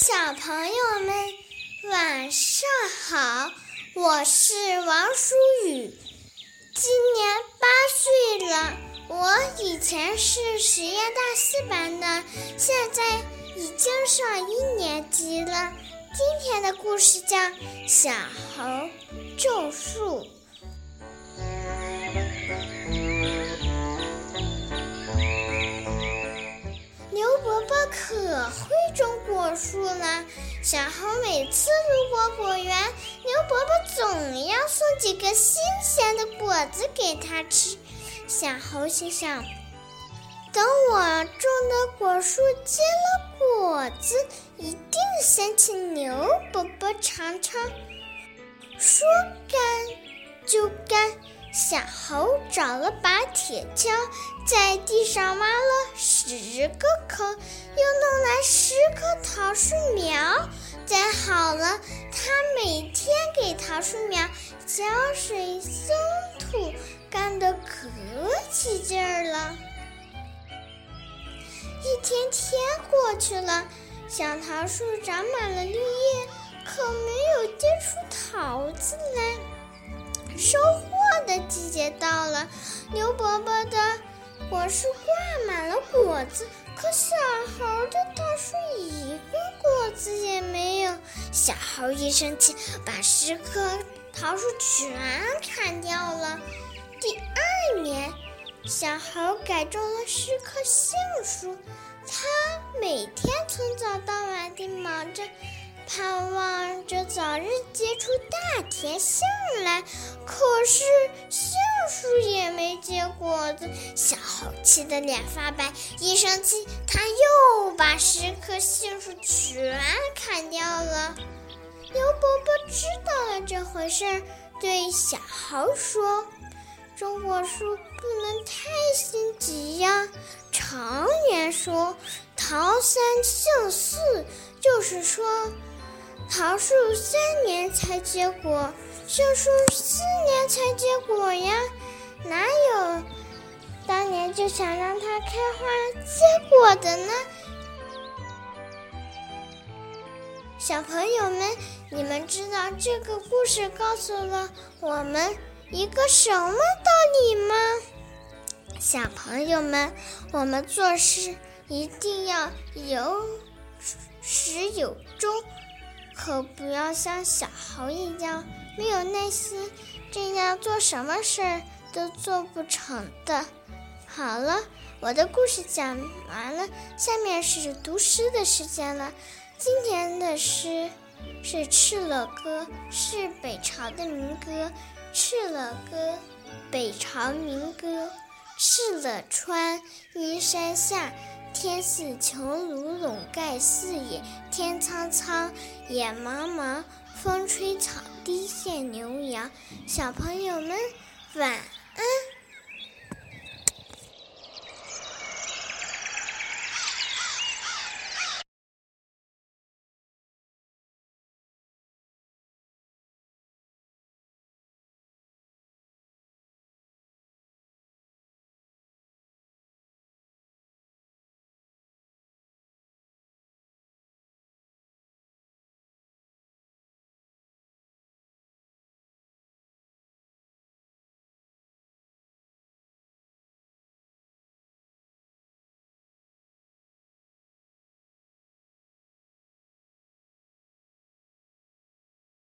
小朋友们，晚上好！我是王舒雨，今年八岁了。我以前是实验大四班的，现在已经上一年级了。今天的故事叫《小猴种树》。牛伯伯可会种果树了。小猴每次路过果园，牛伯伯总要送几个新鲜的果子给他吃。小猴心想：等我种的果树结了果子，一定先请牛伯伯尝尝。说干就干。小猴找了把铁锹，在地上挖了十个坑，又弄来十棵桃树苗，栽好了。他每天给桃树苗浇水、松土，干得可起劲儿了。一天天过去了，小桃树长满了绿叶，果树挂满了果子，可小猴的桃树一个果子也没有。小猴一生气，把十棵桃树全砍掉了。第二年，小猴改种了十棵杏树，他每天从早到晚地忙着。盼望着早日结出大甜杏来，可是杏树也没结果子。小猴气得脸发白，一生气，他又把十棵杏树全砍掉了。牛伯伯知道了这回事，对小猴说：“种果树不能太心急呀。常言说，桃三杏四，就是说。”桃树三年才结果，杏树四年才结果呀，哪有当年就想让它开花结果的呢？小朋友们，你们知道这个故事告诉了我们一个什么道理吗？小朋友们，我们做事一定要有始有终。可不要像小猴一样没有耐心，这样做什么事儿都做不成的。好了，我的故事讲完了，下面是读诗的时间了。今天的诗是《敕勒歌》，是北朝的民歌。《敕勒歌》，北朝民歌。敕勒川，阴山下。天似穹庐，笼盖四野。天苍苍，野茫茫，风吹草低见牛羊。小朋友们，晚。